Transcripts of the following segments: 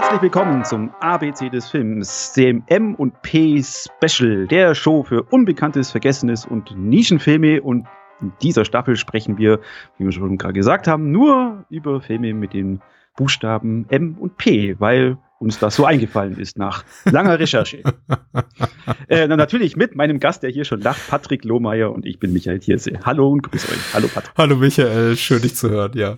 Herzlich willkommen zum ABC des Films, dem M und P Special, der Show für Unbekanntes, Vergessenes und Nischenfilme. Und in dieser Staffel sprechen wir, wie wir schon gerade gesagt haben, nur über Filme mit den Buchstaben M und P, weil uns das so eingefallen ist nach langer Recherche. äh, natürlich mit meinem Gast, der hier schon lacht, Patrick Lohmeier und ich bin Michael Thierse. Hallo und grüß euch. Hallo Patrick. Hallo Michael, schön dich zu hören, ja.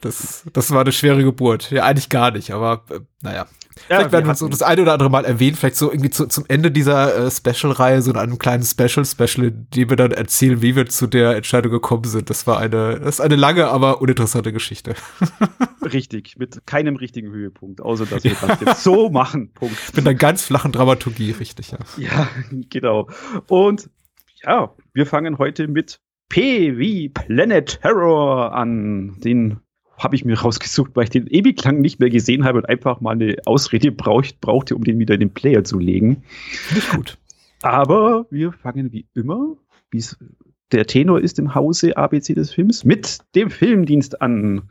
Das, das war eine schwere Geburt. Ja, eigentlich gar nicht, aber äh, naja. Ja, vielleicht werden wir uns so das eine oder andere Mal erwähnen, vielleicht so irgendwie zu, zum Ende dieser äh, Special-Reihe, so in einem kleinen Special-Special, in dem wir dann erzählen, wie wir zu der Entscheidung gekommen sind. Das war eine, das ist eine lange, aber uninteressante Geschichte. Richtig, mit keinem richtigen Höhepunkt, außer dass wir das jetzt so machen. Punkt. Mit einer ganz flachen Dramaturgie, richtig, ja. Ja, genau. Und ja, wir fangen heute mit P wie Planet Terror an, den habe ich mir rausgesucht, weil ich den ewig lang nicht mehr gesehen habe und einfach mal eine Ausrede braucht, brauchte, um den wieder in den Player zu legen. Nicht gut. Aber wir fangen wie immer, wie es der Tenor ist im Hause ABC des Films, mit dem Filmdienst an.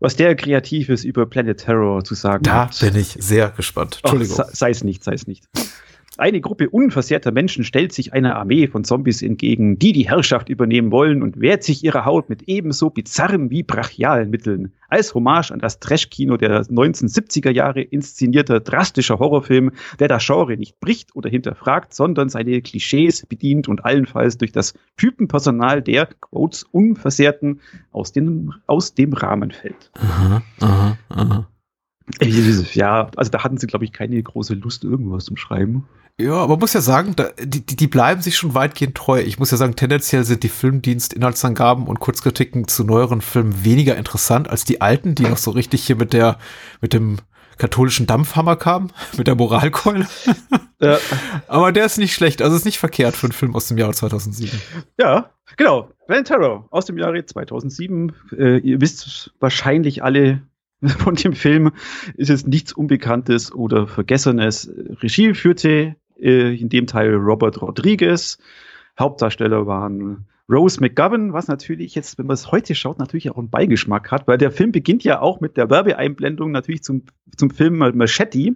Was der Kreatives über Planet Terror zu sagen da hat. Da bin ich sehr gespannt. Entschuldigung. Sei es nicht, sei es nicht. Eine Gruppe unversehrter Menschen stellt sich einer Armee von Zombies entgegen, die die Herrschaft übernehmen wollen und wehrt sich ihrer Haut mit ebenso bizarren wie brachialen Mitteln. Als Hommage an das Trash-Kino der 1970er Jahre inszenierter drastischer Horrorfilm, der das Genre nicht bricht oder hinterfragt, sondern seine Klischees bedient und allenfalls durch das Typenpersonal der, Quotes, Unversehrten aus dem, aus dem Rahmen fällt. Aha, aha, aha. Ja, also da hatten sie, glaube ich, keine große Lust, irgendwas zu schreiben. Ja, aber man muss ja sagen, da, die, die bleiben sich schon weitgehend treu. Ich muss ja sagen, tendenziell sind die Filmdienst-Inhaltsangaben und Kurzkritiken zu neueren Filmen weniger interessant als die alten, die noch so richtig hier mit der, mit dem katholischen Dampfhammer kamen, mit der Moralkeule. Ja. aber der ist nicht schlecht, also ist nicht verkehrt für einen Film aus dem Jahre 2007. Ja, genau. Van Terror aus dem Jahre 2007. Äh, ihr wisst wahrscheinlich alle, von dem Film ist es nichts Unbekanntes oder Vergessenes. Regie führte äh, in dem Teil Robert Rodriguez. Hauptdarsteller waren Rose McGovern, was natürlich jetzt, wenn man es heute schaut, natürlich auch einen Beigeschmack hat, weil der Film beginnt ja auch mit der Werbeeinblendung natürlich zum, zum Film Machete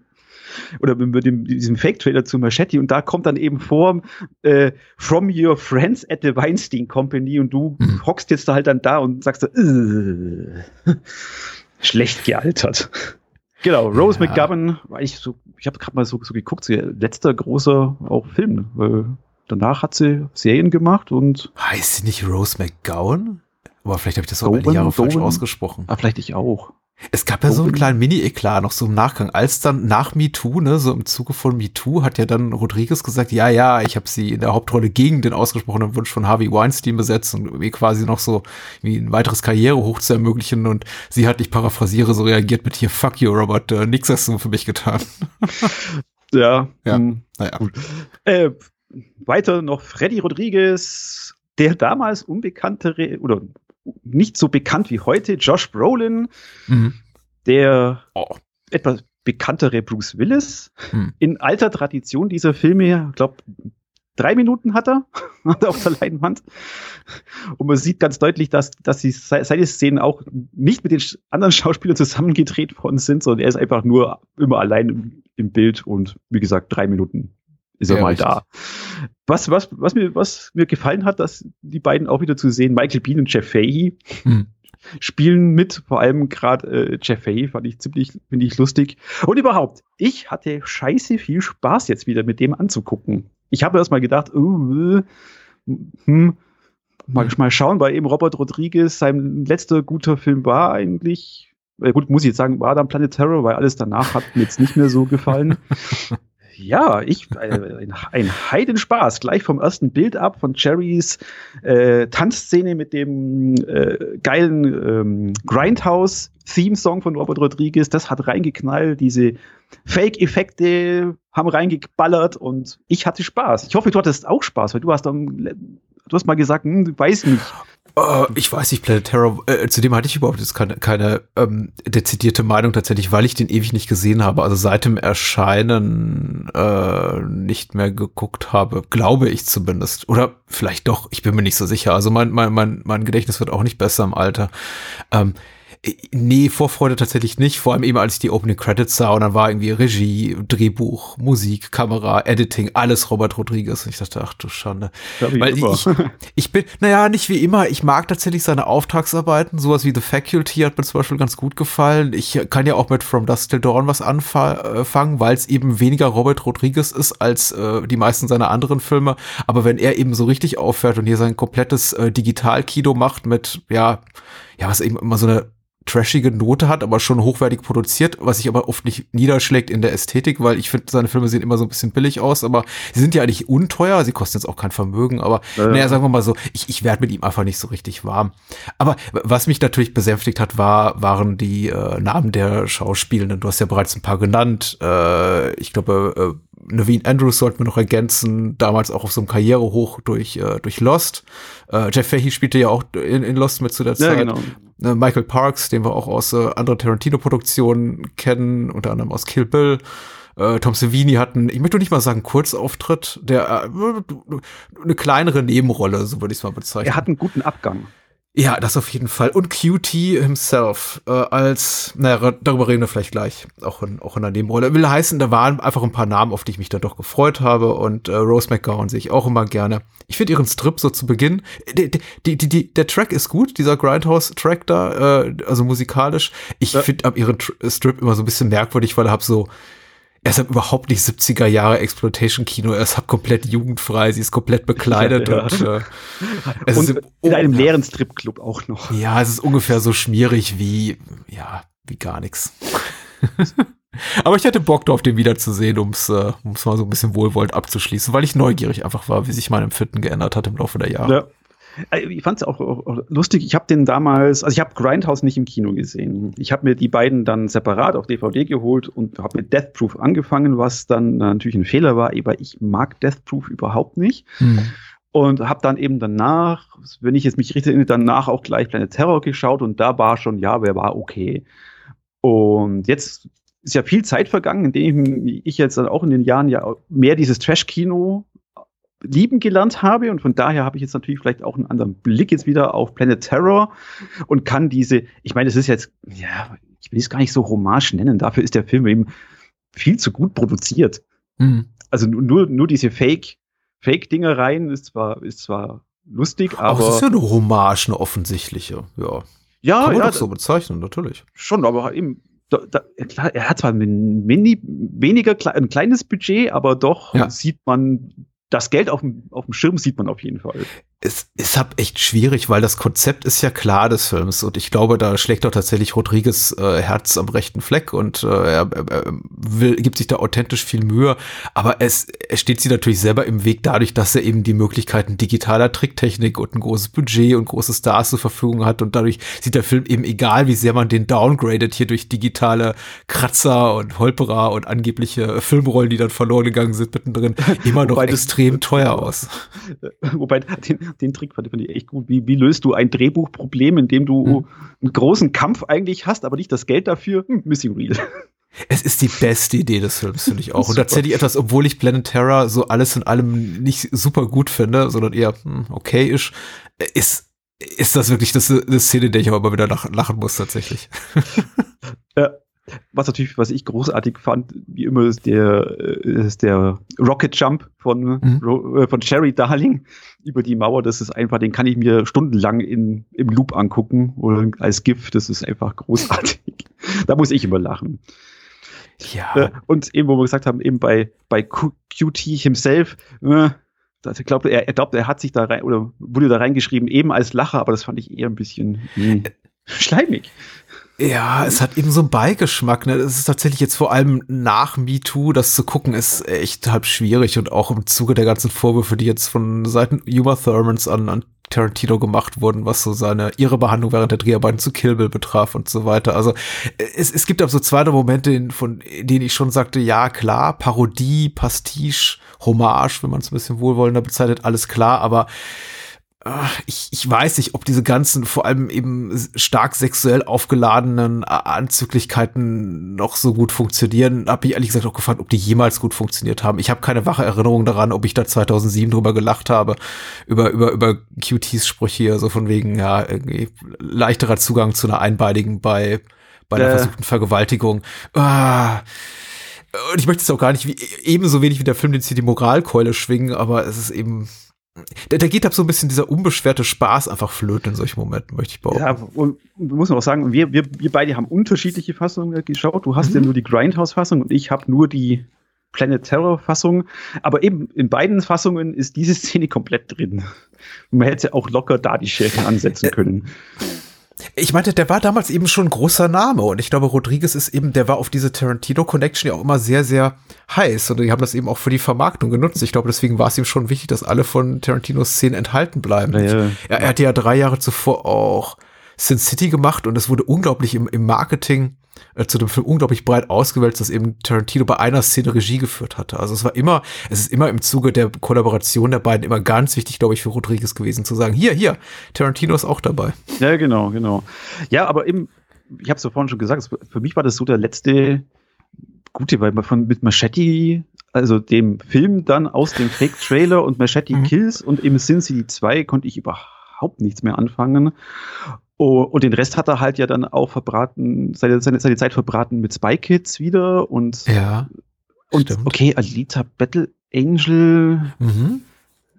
oder mit dem, diesem Fake-Trailer zu Machete und da kommt dann eben vor äh, From Your Friends at the Weinstein Company und du mhm. hockst jetzt da halt dann da und sagst so, äh schlecht gealtert. Genau, Rose ja. McGovern, ich so, ich habe gerade mal so, so geguckt, sie letzter großer auch Film. Weil danach hat sie Serien gemacht und. Heißt sie nicht Rose McGowan? Aber vielleicht habe ich das auch Doven, Jahre falsch ausgesprochen. Ah, vielleicht ich auch. Es gab ja so einen kleinen Mini-Eklat noch so im Nachgang. Als dann nach MeToo, ne, so im Zuge von MeToo, hat ja dann Rodriguez gesagt, ja, ja, ich habe sie in der Hauptrolle gegen den ausgesprochenen Wunsch von Harvey Weinstein besetzt und irgendwie quasi noch so wie ein weiteres Karriere hoch zu ermöglichen. Und sie hat, ich paraphrasiere, so reagiert mit hier, fuck you, Robert, äh, nix hast du für mich getan. ja. Ja, hm, naja. Äh, weiter noch Freddy Rodriguez, der damals unbekanntere oder nicht so bekannt wie heute, Josh Brolin, mhm. der oh. etwas bekanntere Bruce Willis. Mhm. In alter Tradition dieser Filme, ich glaube, drei Minuten hat er, hat er auf der Leinwand. Und man sieht ganz deutlich, dass, dass die, seine Szenen auch nicht mit den anderen Schauspielern zusammengedreht worden sind, sondern er ist einfach nur immer allein im, im Bild und wie gesagt, drei Minuten ist er ja, mal richtig. da. Was, was, was, mir, was mir gefallen hat, dass die beiden auch wieder zu sehen, Michael Bean und Jeff Fahey, hm. spielen mit, vor allem gerade äh, Jeff Fahey fand ich ziemlich, finde ich lustig. Und überhaupt, ich hatte scheiße viel Spaß jetzt wieder mit dem anzugucken. Ich habe erst mal gedacht, uh, hm, mal, mal schauen, weil eben Robert Rodriguez sein letzter guter Film war eigentlich, äh, gut, muss ich jetzt sagen, war dann Planet Terror, weil alles danach hat mir jetzt nicht mehr so gefallen. Ja, ich äh, ein, Heidenspaß. Gleich vom ersten Bild ab von Cherrys äh, Tanzszene mit dem äh, geilen ähm, Grindhouse-Theme-Song von Robert Rodriguez. Das hat reingeknallt. Diese Fake-Effekte haben reingeballert und ich hatte Spaß. Ich hoffe, du hattest auch Spaß, weil du hast dann, du hast mal gesagt, hm, du weißt nicht. Uh, ich weiß nicht, Planet Terror, äh, zu dem hatte ich überhaupt jetzt keine, keine ähm, dezidierte Meinung tatsächlich, weil ich den ewig nicht gesehen habe. Also seit dem Erscheinen äh, nicht mehr geguckt habe, glaube ich zumindest. Oder vielleicht doch, ich bin mir nicht so sicher. Also mein, mein, mein, mein Gedächtnis wird auch nicht besser im Alter. Ähm, Äh, nee, Vorfreude tatsächlich nicht. Vor allem eben, als ich die Opening Credits sah und dann war irgendwie Regie, Drehbuch, Musik, Kamera, Editing, alles Robert Rodriguez. Und ich dachte, ach du Schande. Weil ich, ich bin, naja, nicht wie immer. Ich mag tatsächlich seine Auftragsarbeiten. Sowas wie The Faculty hat mir zum Beispiel ganz gut gefallen. Ich kann ja auch mit From Dust Till Dawn was anfangen, äh, weil es eben weniger Robert Rodriguez ist als äh, die meisten seiner anderen Filme. Aber wenn er eben so richtig auffährt und hier sein komplettes äh, Digitalkino macht mit, ja, ja, was eben immer so eine trashige Note hat, aber schon hochwertig produziert, was sich aber oft nicht niederschlägt in der Ästhetik, weil ich finde, seine Filme sehen immer so ein bisschen billig aus, aber sie sind ja eigentlich unteuer, sie kosten jetzt auch kein Vermögen, aber ja. naja, sagen wir mal so, ich, ich werde mit ihm einfach nicht so richtig warm. Aber was mich natürlich besänftigt hat, war, waren die äh, Namen der Schauspielenden. Du hast ja bereits ein paar genannt. Äh, ich glaube, äh, Naveen Andrews sollten wir noch ergänzen, damals auch auf so einem Karrierehoch durch, äh, durch Lost. Äh, Jeff Fahey spielte ja auch in, in Lost mit zu der Zeit. Ja, genau. Äh, Michael Parks, den wir auch aus äh, anderen Tarantino-Produktionen kennen, unter anderem aus Kill Bill. Äh, Tom Savini hat einen, ich möchte nicht mal sagen Kurzauftritt, der äh, eine kleinere Nebenrolle, so würde ich es mal bezeichnen. Er hat einen guten Abgang. Ja, das auf jeden Fall. Und QT himself äh, als, naja, darüber reden wir vielleicht gleich, auch in, auch in der Nebenrolle. Will heißen, da waren einfach ein paar Namen, auf die ich mich dann doch gefreut habe. Und äh, Rose McGowan sehe ich auch immer gerne. Ich finde ihren Strip so zu Beginn, die, die, die, die, der Track ist gut, dieser Grindhouse-Track da, äh, also musikalisch. Ich ja. finde ab ihren Strip immer so ein bisschen merkwürdig, weil er hab so er ist halt überhaupt nicht 70er Jahre Exploitation-Kino, er ist halt komplett jugendfrei, sie ist komplett bekleidet ja, und, äh, es und ist in einem leeren Stripclub auch noch. Ja, es ist ungefähr so schmierig wie, ja, wie gar nichts. Aber ich hätte Bock drauf, den wiederzusehen, um es äh, um's mal so ein bisschen wohlwollend abzuschließen, weil ich neugierig einfach war, wie sich mein Empfinden geändert hat im Laufe der Jahre. Ja. Äh, ich fand es auch, auch, lustig. Ich habe den damals, also ich habe Grindhouse nicht im Kino gesehen. Ich habe mir die beiden dann separat auf DVD geholt und habe mit Death Proof angefangen, was dann natürlich ein Fehler war, weil ich mag Death Proof überhaupt nicht. Hm. Und habe dann eben danach, wenn ich jetzt mich richtig erinnere, danach auch gleich Planet Terror geschaut und da war schon, ja, wer war okay. Und jetzt ist ja viel Zeit vergangen, indem ich jetzt dann auch in den Jahren ja mehr dieses Trash-Kino lieben gelernt habe und von daher habe ich jetzt natürlich vielleicht auch einen anderen Blick jetzt wieder auf Planet Terror und kann diese, ich meine, es ist jetzt, ja, ich will es gar nicht so hommage nennen, dafür ist der Film eben viel zu gut produziert. Mhm. Also nur, nur diese Fake, Fake-Dinger rein ist zwar, ist zwar lustig, aber. Aber es ist ja eine Hommage, eine offensichtliche, ja. Ja, Kann man ja, doch so bezeichnen, natürlich. Schon, aber eben, da, da, klar, er hat zwar ein mini, weniger ein kleines Budget, aber doch ja. sieht man das Geld auf dem, auf dem Schirm sieht man auf jeden Fall es ist halt echt schwierig, weil das Konzept ist ja klar des Films. Und ich glaube, da schlägt doch tatsächlich Rodriguez äh, Herz am rechten Fleck und äh, er, er will, gibt sich da authentisch viel Mühe, aber es, es steht sie natürlich selber im Weg dadurch, dass er eben die Möglichkeiten digitaler Tricktechnik und ein großes Budget und große Stars zur Verfügung hat. Und dadurch sieht der Film eben egal, wie sehr man den downgradet hier durch digitale Kratzer und Holperer und angebliche Filmrollen, die dann verloren gegangen sind mittendrin, immer noch extrem teuer aus. Wobei den, den Trick fand, ich echt gut. Wie, wie löst du ein Drehbuchproblem, in dem du hm. einen großen Kampf eigentlich hast, aber nicht das Geld dafür? Hm, Missing Real. Es ist die beste Idee des Films, finde ich auch. Und tatsächlich etwas, obwohl ich Planet Terror so alles in allem nicht super gut finde, sondern eher hm, okay ist, ist, ist das wirklich das, eine Szene, der ich aber immer wieder lachen, lachen muss, tatsächlich. Ja, was natürlich, was ich großartig fand, wie immer, ist der, äh, ist der Rocket Jump von, mhm. Äh, von Sherry Darling über die Mauer. Das ist einfach, den kann ich mir stundenlang in, im Loop angucken oder als GIF. Das ist einfach großartig. da muss ich immer lachen. Ja. Äh, und eben, wo wir gesagt haben, eben bei, bei QT himself, äh, ich glaube, er, er glaubt, er hat sich da rein oder wurde da reingeschrieben, eben als Lacher, aber das fand ich eher ein bisschen mh, hm, schleimig. Ja, es hat eben so einen Beigeschmack. Ne? Es ist tatsächlich jetzt vor allem nach MeToo, das zu gucken, ist echt halb schwierig und auch im Zuge der ganzen Vorwürfe, die jetzt von Seiten Uma Thurmans an, an Tarantino gemacht wurden, was so seine ihre Behandlung während der Dreharbeiten zu Kill Bill betraf und so weiter. Also es, es gibt auch so zwei Momente, in, von denen ich schon sagte, ja klar, Parodie, Pastiche, Hommage, wenn man es ein bisschen wohlwollender bezeichnet, alles klar, aber ich, ich weiß nicht, ob diese ganzen, vor allem eben stark sexuell aufgeladenen Anzüglichkeiten noch so gut funktionieren. Hab ich ehrlich gesagt auch gefragt, ob die jemals gut funktioniert haben. Ich habe keine wache Erinnerung daran, ob ich da 2007 drüber gelacht habe, über, über, über QTs Sprüche hier, so von wegen, ja, irgendwie leichterer Zugang zu einer einbeinigen bei, bei einer äh. versuchten Vergewaltigung. Ah. Und ich möchte es auch gar nicht wie, ebenso wenig wie der Film, den sie die Moralkeule schwingen, aber es ist eben, da, da geht ab so ein bisschen dieser unbeschwerte Spaß einfach flöten in solchen Momenten, möchte ich behaupten. Ja, und muss man auch sagen, wir, wir, wir beide haben unterschiedliche Fassungen geschaut. Du hast mhm. ja nur die Grindhouse-Fassung und ich habe nur die Planet Terror-Fassung. Aber eben in beiden Fassungen ist diese Szene komplett drin. Man hätte auch locker da die Schere ansetzen können. Ich meinte, der war damals eben schon ein großer Name und ich glaube, Rodriguez ist eben, der war auf diese Tarantino-Connection ja auch immer sehr, sehr heiß und die haben das eben auch für die Vermarktung genutzt. Ich glaube, deswegen war es ihm schon wichtig, dass alle von Tarantinos Szenen enthalten bleiben. Ja, ja. Er, er hatte ja drei Jahre zuvor auch Sin City gemacht und es wurde unglaublich im, im Marketing äh, zu dem Film unglaublich breit ausgewählt, dass eben Tarantino bei einer Szene Regie geführt hatte. Also es war immer, es ist immer im Zuge der Kollaboration der beiden immer ganz wichtig, glaube ich, für Rodriguez gewesen zu sagen, hier, hier, Tarantino ist auch dabei. Ja, genau, genau. Ja, aber eben, ich habe es ja vorhin schon gesagt, für mich war das so der letzte gute, weil man von mit Machete, also dem Film dann aus dem Fake-Trailer und Machete mhm. Kills und im Sin City 2 konnte ich überhaupt nichts mehr anfangen. Oh, und den Rest hat er halt ja dann auch verbraten, seine, seine, seine Zeit verbraten mit Spy Kids wieder und. Ja. Und stimmt. okay, Alita Battle Angel. Mhm.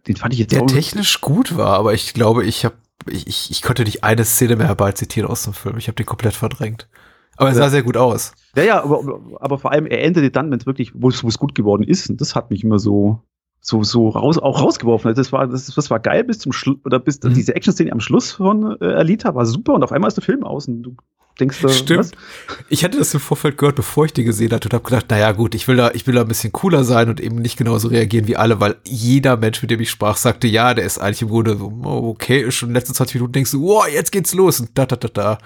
Den fand ich jetzt Der auch technisch gut war, aber ich glaube, ich habe ich, ich, konnte nicht eine Szene mehr herbeizitieren aus dem Film. Ich habe den komplett verdrängt. Aber er sah sehr gut aus. Ja, ja, aber, aber vor allem, er endete dann, wenn es wirklich, wo es gut geworden ist. Und das hat mich immer so, so, so raus, auch rausgeworfen. Das war, das, das war geil bis zum Schluss, oder bis mhm. diese Action-Szene am Schluss von äh, Alita war super und auf einmal ist der Film aus und du denkst da, Stimmt. Was? Ich hatte das im Vorfeld gehört, bevor ich die gesehen hatte und habe gedacht, naja gut, ich will da, ich will da ein bisschen cooler sein und eben nicht genauso reagieren wie alle, weil jeder Mensch, mit dem ich sprach, sagte, ja, der ist eigentlich im Grunde so, oh, okay, schon in den letzten 20 Minuten denkst du, wow, jetzt geht's los und da, da, da, da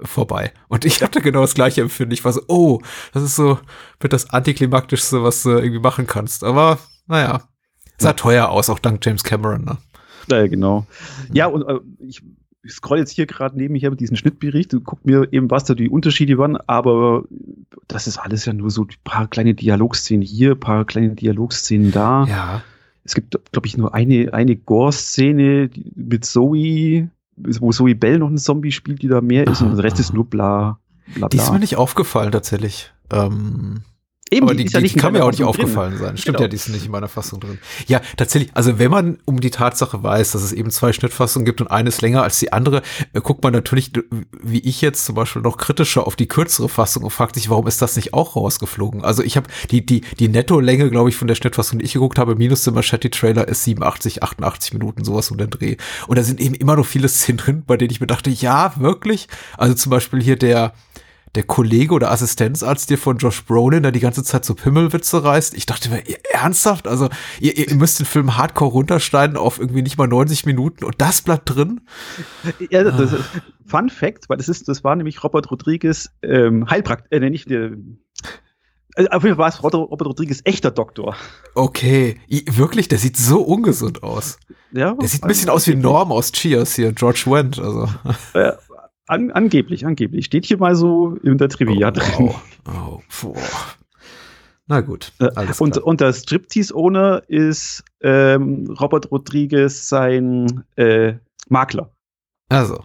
vorbei. Und ich hatte genau das gleiche Empfinden. Ich war so, oh, das ist so wird das antiklimaktischste, was du irgendwie machen kannst. Aber naja, Sah teuer aus, auch dank James Cameron, ne? Ja, genau. Ja, und äh, ich, ich scroll jetzt hier gerade neben mir diesen Schnittbericht und guck mir eben, was da die Unterschiede waren, aber das ist alles ja nur so ein paar kleine Dialogszenen hier, ein paar kleine Dialogszenen da. Ja. Es gibt, glaube ich, nur eine, eine Gore-Szene mit Zoe, wo Zoe Bell noch ein Zombie spielt, die da mehr ist, und der Rest ist nur bla, bla, bla. Die ist mir nicht aufgefallen, tatsächlich. Ähm Eben, aber die, die, ja die kann mir auch nicht aufgefallen drin. sein. Stimmt genau. ja, die ist nicht in meiner Fassung drin. Ja, tatsächlich, also wenn man um die Tatsache weiß, dass es eben zwei Schnittfassungen gibt und eine ist länger als die andere, äh, guckt man natürlich, wie ich jetzt zum Beispiel, noch kritischer auf die kürzere Fassung und fragt sich, warum ist das nicht auch rausgeflogen? Also ich habe die, die, die Netto-Länge, glaube ich, von der Schnittfassung, die ich geguckt habe, minus der Machete-Trailer ist 87, 88 Minuten, sowas um den Dreh. Und da sind eben immer noch viele Szenen drin, bei denen ich mir dachte, ja, wirklich? Also zum Beispiel hier der, der Kollege oder Assistenzarzt dir von Josh Brolin, der die ganze Zeit so Pimmelwitze reißt. Ich dachte mir, ihr, ernsthaft? Also, ihr, ihr müsst den Film hardcore runterschneiden auf irgendwie nicht mal 90 Minuten und das bleibt drin? Ja, das ist Fun Fact, weil das ist, das war nämlich Robert Rodriguez, ähm, Heilpraktiker, äh, nicht, äh, also auf jeden Fall war es Robert Rodriguez echter Doktor. Okay, wirklich, der sieht so ungesund aus. Ja, der sieht ein bisschen aus wie Norm aus Cheers hier, George Wendt. Also. Ja, an, angeblich, angeblich. Steht hier mal so in der Trivia oh, drin. Oh, oh, Na gut. Äh, alles und, und der Striptease-Owner ist ähm, Robert Rodriguez sein äh, Makler. Also.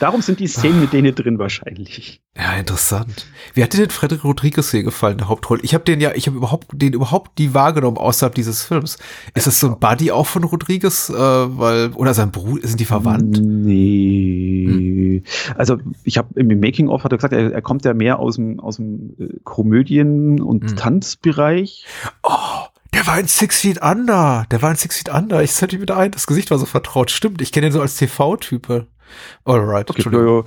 Darum sind die Szenen mit denen drin wahrscheinlich. Ja, interessant. Wie hat dir denn Frederick Rodriguez hier gefallen, der Hauptrolle? Ich habe den ja, ich habe überhaupt den überhaupt nie wahrgenommen außerhalb dieses Films. Ist das so ein Buddy auch von Rodriguez, äh, weil oder sein Bruder sind die verwandt? Nee. Hm. Also ich habe im Making of hat er gesagt, er, er, kommt ja mehr aus dem aus dem äh, Komödien und hm. Tanzbereich. Oh, der war in Six Feet Under. Der war in Six Feet Under. Ich setze mich wieder ein. Das Gesicht war so vertraut. Stimmt. Ich kenne ihn so als TV-Type. Alright. Okay, Entschuldigung.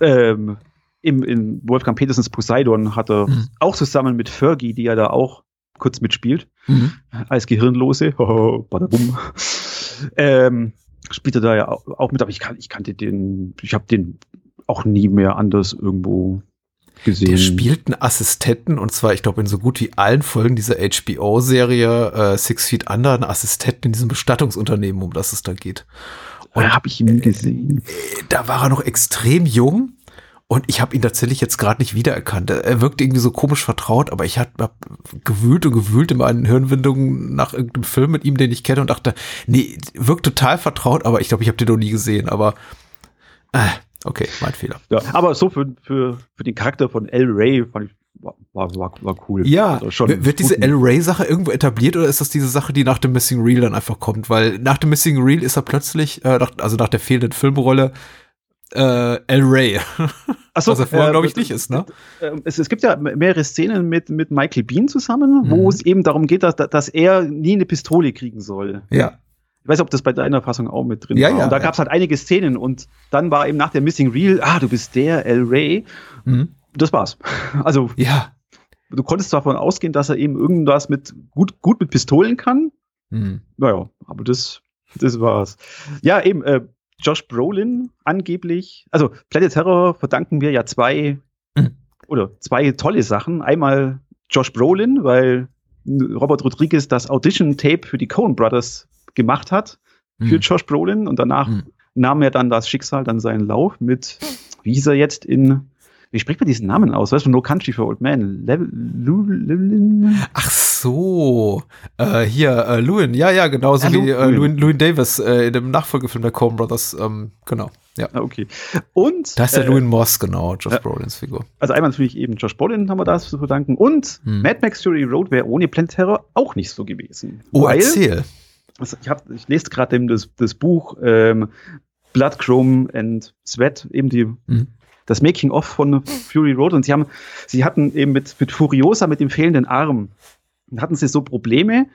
ähm, im, in Wolfgang Petersens Poseidon hat er mhm. auch zusammen mit Fergie, die ja da auch kurz mitspielt, mhm. als Gehirnlose, badabum, ähm, spielt er da ja auch mit, aber ich, kan ich kannte den, ich habe den auch nie mehr anders irgendwo gesehen. Der spielt einen Assistenten und zwar, ich glaube, in so gut wie allen Folgen dieser HBO-Serie äh, Six Feet Under, einen Assistenten in diesem Bestattungsunternehmen, um das es da geht. Und habe ich ihn gesehen. Äh, da war er noch extrem jung und ich habe ihn tatsächlich jetzt gerade nicht wiedererkannt. Er wirkt irgendwie so komisch vertraut, aber ich habe hab gewühlt und gewühlt in meinen Hirnwindungen nach irgendeinem Film mit ihm, den ich kenne und dachte, nee, wirkt total vertraut, aber ich glaube, ich habe den noch nie gesehen. Aber äh, okay, mein Fehler. Ja, aber so für, für, für den Charakter von El Ray fand ich war, war, war cool. Ja, also wird diese El Ray-Sache irgendwo etabliert oder ist das diese Sache, die nach dem Missing Reel dann einfach kommt? Weil nach dem Missing Reel ist er plötzlich, äh, nach, also nach der fehlenden Filmrolle, äh, El Ray. Achso, Was er vorher, äh, glaube ich, nicht ist, ne? Äh, es, es, gibt ja mehrere Szenen mit, mit Michael Bean zusammen, mhm. wo es eben darum geht, dass, dass er nie eine Pistole kriegen soll. Ja. Ich weiß, ob das bei deiner Fassung auch mit drin ja, war. Ja, und da ja. gab es halt einige Szenen und dann war eben nach der Missing Reel, ah, du bist der El Ray. Mhm. Das war's. Also, ja. Du konntest davon ausgehen, dass er eben irgendwas mit gut, gut mit Pistolen kann. Mhm. Naja, aber das, das war's. Ja, eben, äh, Josh Brolin angeblich, also Planet Terror verdanken wir ja zwei mhm. oder zwei tolle Sachen. Einmal Josh Brolin, weil Robert Rodriguez das Audition-Tape für die Coen Brothers gemacht hat für mhm. Josh Brolin und danach mhm. nahm er dann das Schicksal dann seinen Lauf mit, wie hieß er jetzt in wie spricht man diesen Namen aus? Weißt du, No Country for Old Men? Ach so, äh, hier, äh, Lewin, ja, ja, genauso ja, wie äh, Lewin, Lewin Davis äh, in dem Nachfolgefilm der Coen Brothers, ähm, genau. Ja. Ah, okay. Und. Da ist der äh, Lewin Moss, genau, Josh äh, Brolins Figur. Also einmal natürlich eben Josh Brolin haben wir das zu verdanken. Und hm. Mad Max Fury Road wäre ohne Planet Terror auch nicht so gewesen. Oh, weil, erzähl. Also ich, hab, ich lese gerade das, das Buch ähm, Blood, Chrome and Sweat, eben die hm das Making-of von Fury Road und sie haben, sie hatten eben mit, mit Furiosa, mit dem fehlenden Arm, hatten sie so Probleme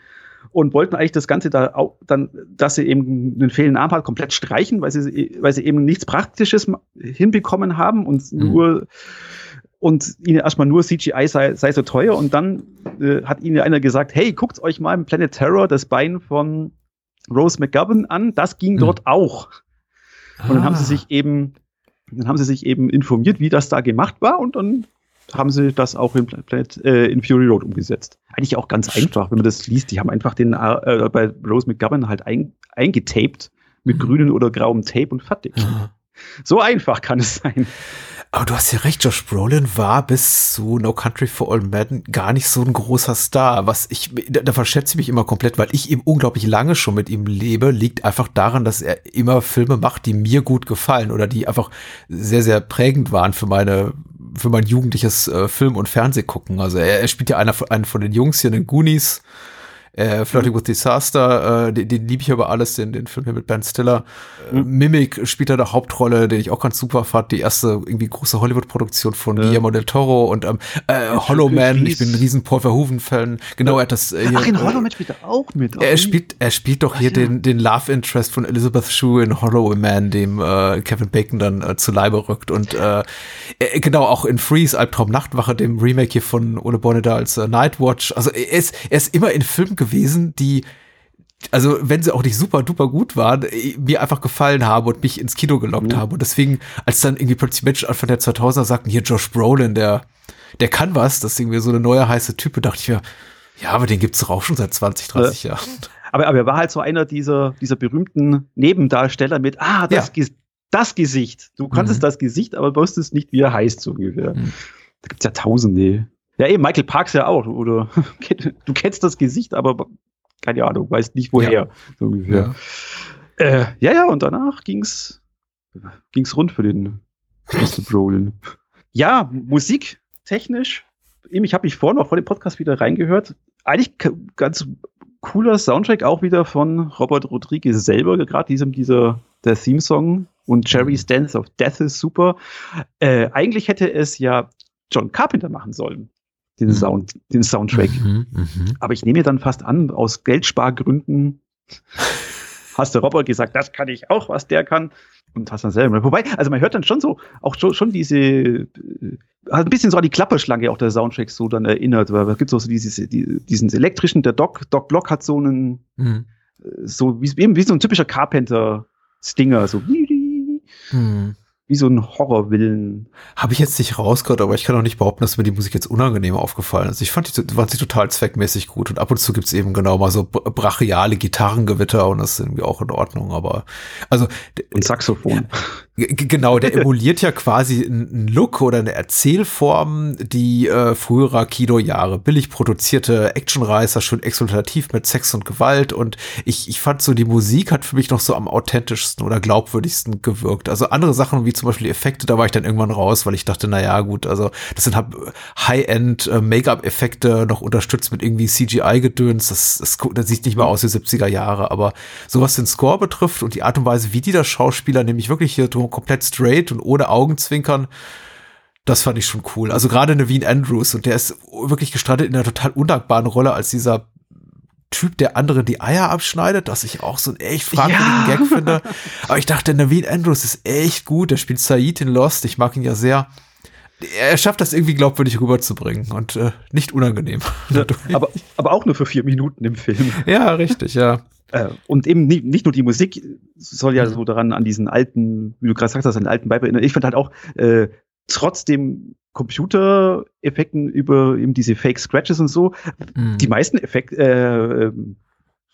und wollten eigentlich das Ganze da auch dann, dass sie eben den fehlenden Arm hat, komplett streichen, weil sie, weil sie eben nichts Praktisches hinbekommen haben und mhm. nur und ihnen erstmal nur CGI sei, sei so teuer und dann äh, hat ihnen einer gesagt, hey, guckt euch mal im Planet Terror das Bein von Rose McGovern an, das ging mhm. dort auch. Und dann haben sie ah. sich eben dann haben sie sich eben informiert, wie das da gemacht war und dann haben sie das auch in, Planet, äh, in Fury Road umgesetzt. Eigentlich auch ganz einfach, wenn man das liest. Die haben einfach den äh, bei Rose McGovern halt ein, eingetaped mit mhm. grünem oder grauem Tape und fertig. Mhm. So einfach kann es sein. Aber du hast ja recht, Josh Brolin war bis zu No Country for All Men gar nicht so ein großer Star. Was ich, da, da verschätze ich mich immer komplett, weil ich eben unglaublich lange schon mit ihm lebe, liegt einfach daran, dass er immer Filme macht, die mir gut gefallen oder die einfach sehr, sehr prägend waren für meine, für mein jugendliches äh, Film- und Fernsehgucken. Also er, er spielt ja einer, einen von den Jungs hier in den Goonies äh, Flirting with Disaster, äh, den, den liebe ich aber alles, den, den Film hier mit Ben Stiller. Äh, Mimic spielt da eine Hauptrolle, den ich auch ganz super fand. Die erste irgendwie große Hollywood-Produktion von ja. Guillermo del Toro und ähm, äh, Hollow Man. Ich bin ein riesen Paul Verhoeven-Fan. Genau, er hat das. Äh, hier, Ach, in Hollow Man spielt er auch mit. Er spielt, er spielt doch hier Ach, ja. den, den Love Interest von Elizabeth Shue in Hollow Man, dem äh, Kevin Bacon dann äh, zu Leibe rückt. Und äh, äh, genau, auch in Freeze, Albtraum Nachtwache, dem Remake hier von Ole Boneda als äh, Nightwatch. Also er ist, er ist immer in Filmen gewesen, die also wenn sie auch nicht super duper gut waren, mir einfach gefallen haben und mich ins Kino gelockt mhm. haben. Und deswegen, als dann irgendwie plötzlich Menschen Anfang der 2000er sagten, hier Josh Brolin, der, der kann was, das ist irgendwie so eine neue heiße Type, dachte ich mir, ja, aber den gibt's doch auch schon seit 20, 30 ja. Jahren. Aber, aber er war halt so einer dieser, dieser berühmten Nebendarsteller mit, ah, das, ja. das Gesicht. Du kanntest mhm. das Gesicht, aber wusstest nicht, wie er heißt, so ungefähr. Mhm. Da gibt's ja tausende. Ja, eben, Michael Parks ja auch, oder? Du kennst das Gesicht, aber keine Ahnung, weißt nicht woher, ja. so ungefähr. Ja. Äh, ja, ja, und danach ging's, ging's rund für den Mr. Brolin. Ja, Musik, technisch. Ich habe mich vorhin noch vor dem Podcast wieder reingehört. Eigentlich ganz cooler Soundtrack auch wieder von Robert Rodriguez selber, gerade diesem, dieser, der Theme-Song und Jerry's mhm. Dance of Death ist super. Äh, eigentlich hätte es ja John Carpenter machen sollen, den, mhm. Sound, den Soundtrack. Mhm, mh. Aber ich nehme mir dann fast an, aus Geldspargründen hast der Robert gesagt, das kann ich auch, was der kann. Und hast dann selber. Wobei, also man hört dann schon so, auch schon, schon diese, äh, ein bisschen so an die Klapperschlange auch der Soundtrack so dann erinnert, weil es gibt so dieses, die, diesen elektrischen, der Doc, Doc Block hat so einen, mhm. so wie, wie so ein typischer Carpenter-Stinger, so. Mhm. Wie so ein Horrorwillen. Habe ich jetzt nicht rausgehört, aber ich kann auch nicht behaupten, dass mir die Musik jetzt unangenehm aufgefallen ist. Ich fand die, fand sie total zweckmäßig gut und ab und zu gibt's eben genau mal so brachiale Gitarrengewitter und das ist irgendwie auch in Ordnung, aber also und Saxophon. Genau, der emuliert ja quasi einen Look oder eine Erzählform, die äh, früherer Kinojahre billig produzierte Actionreißer, schön exultativ mit Sex und Gewalt und ich, ich fand so, die Musik hat für mich noch so am authentischsten oder glaubwürdigsten gewirkt. Also andere Sachen wie zum Beispiel Effekte, da war ich dann irgendwann raus, weil ich dachte, na ja, gut, also das sind halt High-End äh, noch unterstützt mit irgendwie CGI-Gedöns. Das, das, das sieht nicht mehr aus wie 70er Jahre, aber so was den Score betrifft und die Art und Weise, wie die das Schauspieler nämlich wirklich hier komplett straight und ohne Augenzwinkern, das fand ich schon cool. Also gerade Naveen Andrews und der ist wirklich gestrandet in einer total undankbaren Rolle als dieser Typ, der andere die Eier abschneidet, was ich auch so einen echt fragwürdigen ja. Gag finde. Aber ich dachte, Naveen Andrews ist echt gut. Der spielt Said in Lost. Ich mag ihn ja sehr. Er schafft das irgendwie glaubwürdig rüberzubringen und äh, nicht unangenehm. Aber, aber auch nur für vier Minuten im Film. Ja, richtig, ja. Äh, und eben nicht, nicht nur die Musik soll ja so daran an diesen alten, wie du gerade sagst, an den alten Vibe erinnern. Ich fand halt auch äh, trotzdem Computereffekten über eben diese Fake Scratches und so, mhm. die meisten Effekte, äh, ähm,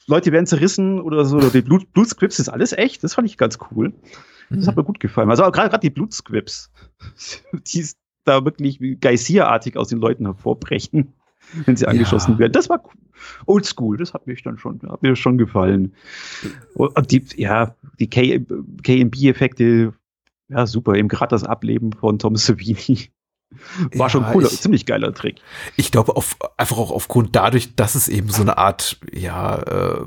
Leute werden zerrissen oder so, oder die Blut, Blutscripts ist alles echt. Das fand ich ganz cool. Das mhm. hat mir gut gefallen. Also gerade die Blutscripts, die da wirklich Geysir-artig aus den Leuten hervorbrechen, wenn sie angeschossen ja. werden. Das war oldschool. Das hat mich dann schon, hat mir schon gefallen. Und die, ja, die KMB-Effekte, ja, super. Eben gerade das Ableben von Tom Savini. War ja, schon cool, ziemlich geiler Trick. Ich glaube, auf, einfach auch aufgrund dadurch, dass es eben so eine Art, ja, äh,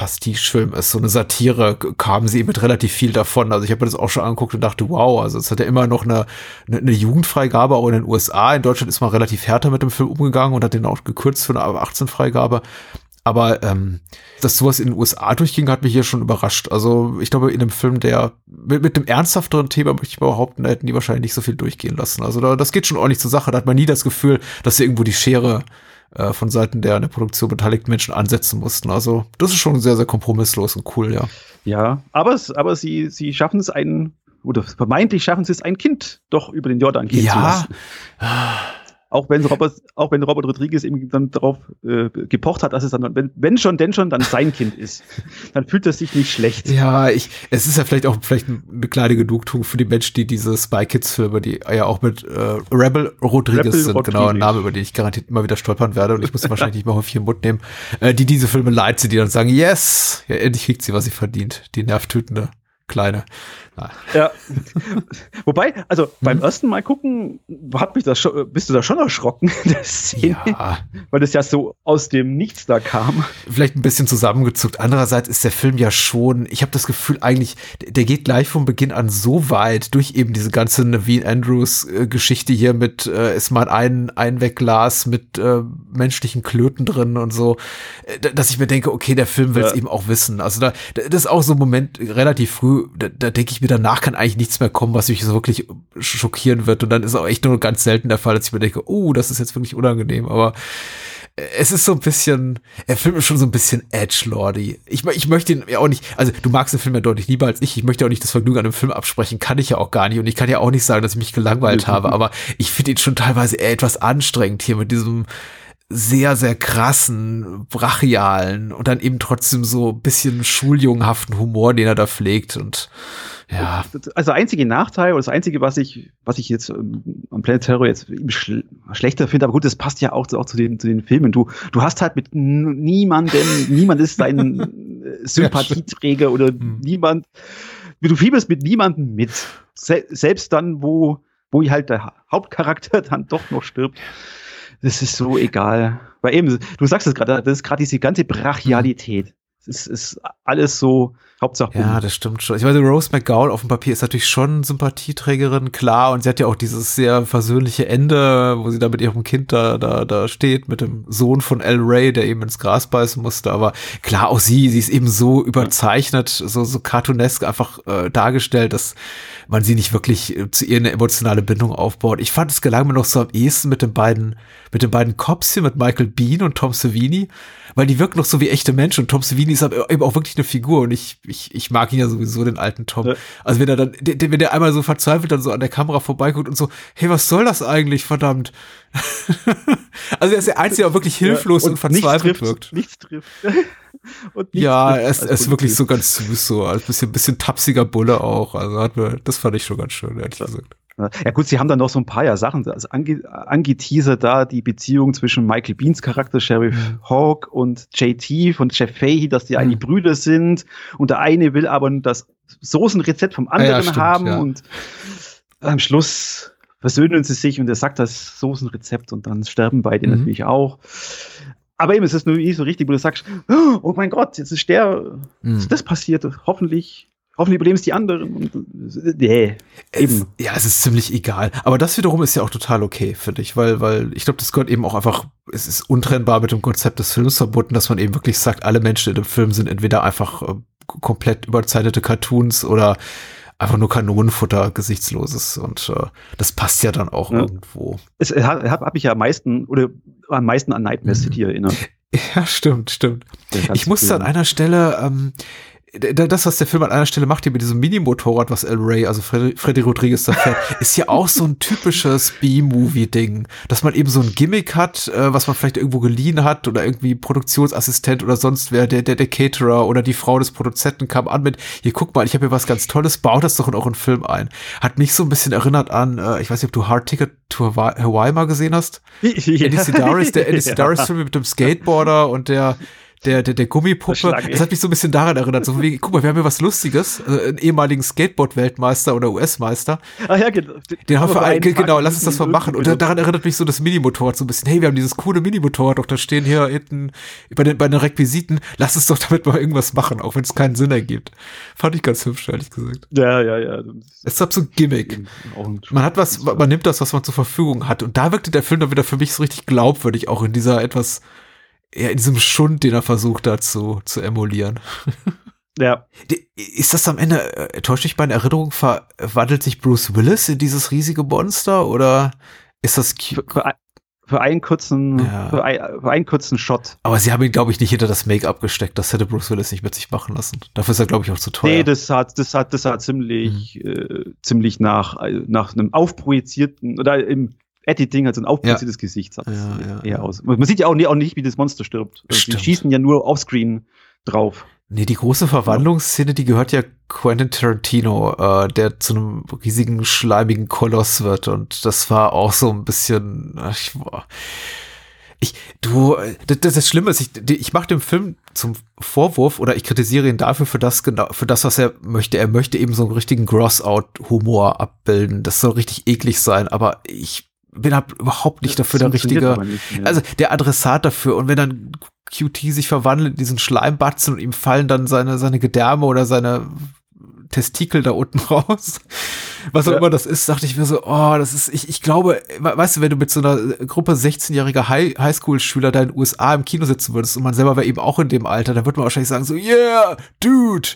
Pastiche-Film ist, so eine Satire, kamen sie mit relativ viel davon. Also ich habe mir das auch schon angeguckt und dachte, wow, also es hat ja immer noch eine, eine, eine, Jugendfreigabe, auch in den USA. In Deutschland ist man relativ härter mit dem Film umgegangen und hat den auch gekürzt für eine 18-Freigabe. Aber ähm, dass sowas in den USA durchging, hat mich hier schon überrascht. Also ich glaube, in einem Film, der mit, mit einem ernsthafteren Thema, möchte ich behaupten, hätten die wahrscheinlich nicht so viel durchgehen lassen. Also da, das geht schon ordentlich zur Sache. Da hat man nie das Gefühl, dass irgendwo die Schere äh, von Seiten der an der Produktion beteiligten Menschen ansetzen mussten. Also das ist schon sehr, sehr kompromisslos und cool, ja. Ja, aber, aber sie, sie schaffen es einen, oder vermeintlich schaffen sie es, ein Kind doch über den Jordan gehen ja. zu lassen. Auch wenn Robert, auch wenn Robert Rodriguez eben dann darauf äh, gepocht hat, dass es dann, wenn, wenn schon, denn schon, dann sein Kind ist. Dann fühlt er sich nicht schlecht. Ja, ich, es ist ja vielleicht auch vielleicht eine kleine Genugtuung für die Menschen, die diese Spy Kids Filme, die ja auch mit äh, Rebel Rodriguez Rebel sind, Rodriguez. genau, ein Name, über den ich garantiert immer wieder stolpern werde und ich muss wahrscheinlich nicht mal auf ihren Mund nehmen, äh, die diese Filme leid sind, die dann sagen, yes, ja, endlich kriegt sie, was sie verdient, die nervtötende Kleine. Ja. Wobei, also mhm. beim ersten Mal gucken, hat mich das schon, bist du da schon erschrocken, der Szene, ja. weil das ja so aus dem Nichts da kam. Vielleicht ein bisschen zusammengezuckt. Andererseits ist der Film ja schon, ich habe das Gefühl eigentlich, der geht gleich vom Beginn an so weit durch eben diese ganze Naveen Andrews äh, Geschichte hier mit äh, ist mal ein Einwegglas mit äh, menschlichen Klöten drin und so, äh, dass ich mir denke, okay, der Film will es ja. eben auch wissen. Also da, das ist auch so ein Moment relativ früh, da, da denke ich mir danach kann eigentlich nichts mehr kommen, was mich so wirklich schockieren wird. Und dann ist auch echt nur ganz selten der Fall, dass ich mir denke, oh, das ist jetzt wirklich unangenehm. Aber es ist so ein bisschen, der Film ist schon so ein bisschen edgelordy. Ich, ich möchte ihn ja auch nicht, also du magst den Film ja deutlich lieber als ich. Ich möchte auch nicht das Vergnügen an dem Film absprechen, kann ich ja auch gar nicht. Und ich kann ja auch nicht sagen, dass ich mich gelangweilt habe, aber ich finde ihn schon teilweise etwas anstrengend hier mit diesem, sehr, sehr krassen, brachialen und dann eben trotzdem so bisschen schuljungenhaften Humor, den er da pflegt und ja. Also einzige Nachteil oder das einzige, was ich, was ich jetzt ähm, am Planet Terror jetzt schl schlechter finde, aber gut, das passt ja auch, auch zu den, zu den Filmen. Du, du hast halt mit niemandem, niemand ist dein äh, Sympathieträger oder hm. niemand, du fieberst mit niemandem mit. Se selbst dann, wo, wo halt der Hauptcharakter dann doch noch stirbt das ist so egal. Weil eben, du sagst es gerade, das ist gerade diese ganze Brachialität. Es ist, ist alles so, Hauptsache. Ja, das stimmt schon. Ich weiß, Rose McGowan auf dem Papier ist natürlich schon Sympathieträgerin, klar. Und sie hat ja auch dieses sehr versöhnliche Ende, wo sie da mit ihrem Kind da, da, da steht, mit dem Sohn von El Ray, der eben ins Gras beißen musste. Aber klar, auch sie, sie ist eben so überzeichnet, so, so cartoonesk einfach äh, dargestellt, dass man sie nicht wirklich äh, zu ihr eine emotionale Bindung aufbaut. Ich fand, es gelang mir noch so am ehesten mit den beiden, mit den beiden Cops hier, mit Michael Bean und Tom Savini, weil die wirken noch so wie echte Menschen und Tom Savini ist eben auch wirklich eine Figur und ich, ich, ich mag ihn ja sowieso, den alten Tom. Ja. Also wenn er dann, wenn der einmal so verzweifelt dann so an der Kamera vorbeiguckt und so, hey, was soll das eigentlich, verdammt? also er ist der Einzige, der wirklich hilflos ja, und, und, verzweifelt trifft, wirkt. Nichts trifft. ja, er ist, er ist wirklich so ganz süß, so ein bisschen, bisschen tapsiger Bulle auch. Also hat mir, das fand ich schon ganz schön, ehrlich ja. gesagt. Ja gut, sie haben dann noch so ein paar ja Sachen, also ange, angeteasert da die Beziehung zwischen Michael Beans Charakter Sheriff mhm. Hawk und JT von Jeff Fahey, dass die mhm. eigentlich Brüder sind und der eine will aber das Soßenrezept vom anderen ja, stimmt, haben ja. und am Schluss versöhnen sie sich und er sagt das Soßenrezept und dann sterben beide mhm. natürlich auch. Aber eben, es ist nur nicht so richtig, wo du sagst, oh mein Gott, jetzt ist der, mhm. ist das passiert, hoffentlich hoffentlich überleben es die anderen. Und, nee, eben. Es, ja, es ist ziemlich egal. Aber das wiederum ist ja auch total okay, finde ich, weil, weil ich glaube, das gehört eben auch einfach, es ist untrennbar mit dem Konzept des Films verbunden, dass man eben wirklich sagt, alle Menschen in dem Film sind entweder einfach äh, komplett überzeichnete Cartoons oder einfach nur Kanonenfutter, gesichtsloses. Und äh, das passt ja dann auch ja. irgendwo. Es habe hab ich ja am meisten oder am meisten an Nightmare mhm. City erinnert. Ja, stimmt, stimmt. Ich musste an einer Stelle, ähm, das, was der Film an einer Stelle macht, hier mit diesem Mini-Motorrad, was El Ray, also Freddy, Freddy Rodriguez da fährt, ist ja auch so ein typisches B-Movie-Ding, dass man eben so ein Gimmick hat, äh, was man vielleicht irgendwo geliehen hat oder irgendwie Produktionsassistent oder sonst wer, der, der, der Caterer oder die Frau des Produzenten kam an mit, hier guck mal, ich habe hier was ganz Tolles, baut das doch in euren Film ein. Hat mich so ein bisschen erinnert an, äh, ich weiß nicht, ob du Hard Ticket to Hawaii mal gesehen hast? Ja. Andy Sedaris, der Andy Sedaris-Film mit dem Skateboarder und der der, der, der Gummipuppe. Das hat mich so ein bisschen daran erinnert. So wie, guck mal, wir haben hier was Lustiges. Also einen ehemaligen Skateboard-Weltmeister oder US-Meister. Ah ja, genau. Den haben wir ein, genau, lass uns das mal machen. Und daran erinnert mich so das Minimotorrad so ein bisschen. Hey, wir haben dieses coole Minimotorrad, doch da stehen hier hinten bei den, bei den Requisiten. Lass uns doch damit mal irgendwas machen, auch wenn es keinen Sinn ergibt. Fand ich ganz hübsch, ehrlich gesagt. Ja, ja, ja. Es ist so ein Gimmick. Man hat was, man nimmt das, was man zur Verfügung hat. Und da wirkte der Film dann wieder für mich so richtig glaubwürdig, auch in dieser etwas ja, in diesem Schund, den er versucht hat zu, zu emulieren. Ja. Ist das am Ende, äh, täuscht dich meine Erinnerung, verwandelt sich Bruce Willis in dieses riesige Monster oder ist das für, für, für einen kurzen, ja. für, ein, für, einen kurzen Shot. Aber sie haben ihn, glaube ich, nicht hinter das Make-up gesteckt. Das hätte Bruce Willis nicht mit sich machen lassen. Dafür ist er, glaube ich, auch zu teuer. Nee, das hat, das hat, das hat ziemlich, mhm. äh, ziemlich nach, äh, nach einem aufprojizierten oder im Editing, also ein aufplötzliches ja. Gesicht sah ja, ja, eher aus. Man sieht ja auch, auch nicht, wie das Monster stirbt. Also die schießen ja nur offscreen drauf. Nee, die große Verwandlungsszene, die gehört ja Quentin Tarantino, äh, der zu einem riesigen, schleimigen Koloss wird. Und das war auch so ein bisschen. Ich, ich du, das, das ist Schlimme ist, ich, ich mache dem Film zum Vorwurf oder ich kritisiere ihn dafür für das genau, für das, was er möchte. Er möchte eben so einen richtigen Gross-Out-Humor abbilden. Das soll richtig eklig sein, aber ich bin halt überhaupt nicht dafür der richtige, also der Adressat dafür. Und wenn dann QT sich verwandelt in diesen Schleimbatzen und ihm fallen dann seine, seine Gedärme oder seine Testikel da unten raus, was auch ja. immer das ist, dachte ich mir so, oh, das ist, ich, ich glaube, weißt du, wenn du mit so einer Gruppe 16-jähriger High Highschool-Schüler da in den USA im Kino sitzen würdest und man selber wäre eben auch in dem Alter, dann würde man wahrscheinlich sagen so, yeah, dude.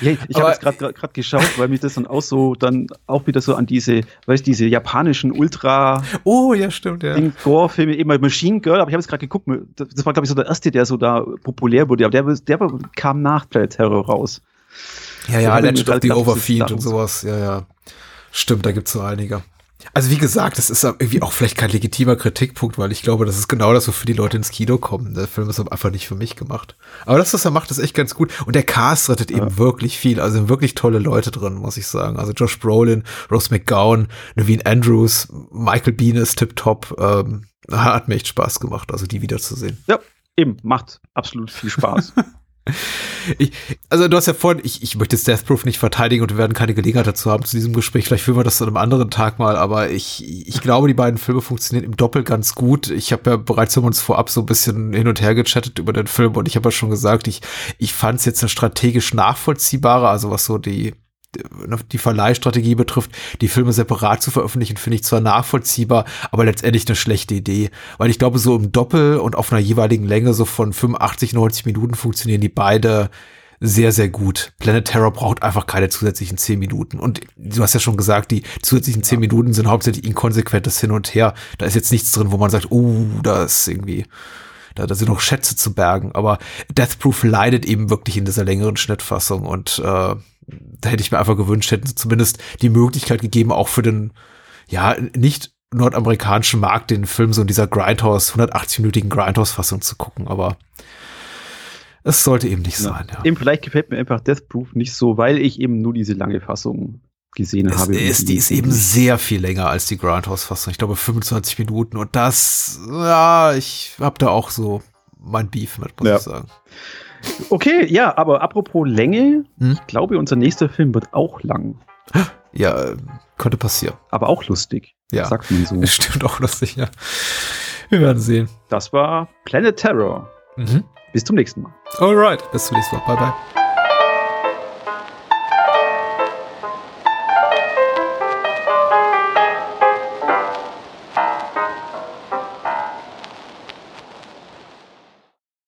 ja, ich habe jetzt gerade gerade geschaut, weil mich das dann auch so, dann auch wieder so an diese, weißt diese japanischen Ultra Oh, ja, stimmt, ja. Gore-Filme, eben Machine Girl, aber ich habe jetzt gerade geguckt, das war, glaube ich, so der erste, der so da populär wurde, aber der, der kam nach Planet Terror raus. Ja, ja, Legend of the Overfeed und sowas. Ja, ja. Stimmt, da gibt's so einige. Also wie gesagt, das ist irgendwie auch vielleicht kein legitimer Kritikpunkt, weil ich glaube, das ist genau das, wofür die Leute ins Kino kommen. Der Film ist einfach nicht für mich gemacht. Aber das, was er macht, ist echt ganz gut. Und der Cast rettet ja. eben wirklich viel. Also wirklich tolle Leute drin, muss ich sagen. Also Josh Brolin, Rose McGowan, Naveen Andrews, Michael Bean ist tipptopp. Ähm, hat mir echt Spaß gemacht, also die wiederzusehen. Ja, eben, macht absolut viel Spaß. Ich, also du hast ja vorhin, ich, ich möchte jetzt Death Proof nicht verteidigen und wir werden keine Gelegenheit dazu haben zu diesem Gespräch. Vielleicht führen wir das an einem anderen Tag mal, aber ich, ich glaube, die beiden Filme funktionieren im Doppel ganz gut. Ich habe ja bereits haben uns vorab so ein bisschen hin und her gechattet über den Film und ich habe ja schon gesagt, ich, ich fand es jetzt eine strategisch nachvollziehbare, also was so die die Verleihstrategie betrifft, die Filme separat zu veröffentlichen, finde ich zwar nachvollziehbar, aber letztendlich eine schlechte Idee. Weil ich glaube, so im Doppel und auf einer jeweiligen Länge so von 85, 90 Minuten funktionieren die beide sehr, sehr gut. Planet Terror braucht einfach keine zusätzlichen 10 Minuten. Und du hast ja schon gesagt, die zusätzlichen 10 Minuten sind hauptsächlich inkonsequentes Hin und Her. Da ist jetzt nichts drin, wo man sagt, uh, da ist irgendwie da, da sind noch Schätze zu bergen. Aber Death Proof leidet eben wirklich in dieser längeren Schnittfassung und äh, da hätte ich mir einfach gewünscht, hätten sie zumindest die Möglichkeit gegeben, auch für den, ja, nicht nordamerikanischen Markt den Film so in dieser Grindhouse, 180-minütigen Grindhouse-Fassung zu gucken, aber es sollte eben nicht ja. sein. Ja. Eben vielleicht gefällt mir einfach Death Proof nicht so, weil ich eben nur diese lange Fassung gesehen es habe. Ist, die ist eben sehr viel länger als die Grindhouse-Fassung. Ich glaube 25 Minuten und das, ja, ich habe da auch so mein Beef mit, muss ja. ich sagen. Okay, ja, aber apropos Länge, hm? ich glaube, unser nächster Film wird auch lang. Ja, könnte passieren. Aber auch lustig. Ja, sagt man so. Stimmt auch lustig, ja. Wir werden sehen. Das war Planet Terror. Mhm. Bis zum nächsten Mal. Alright, bis zum nächsten Mal. Bye, bye.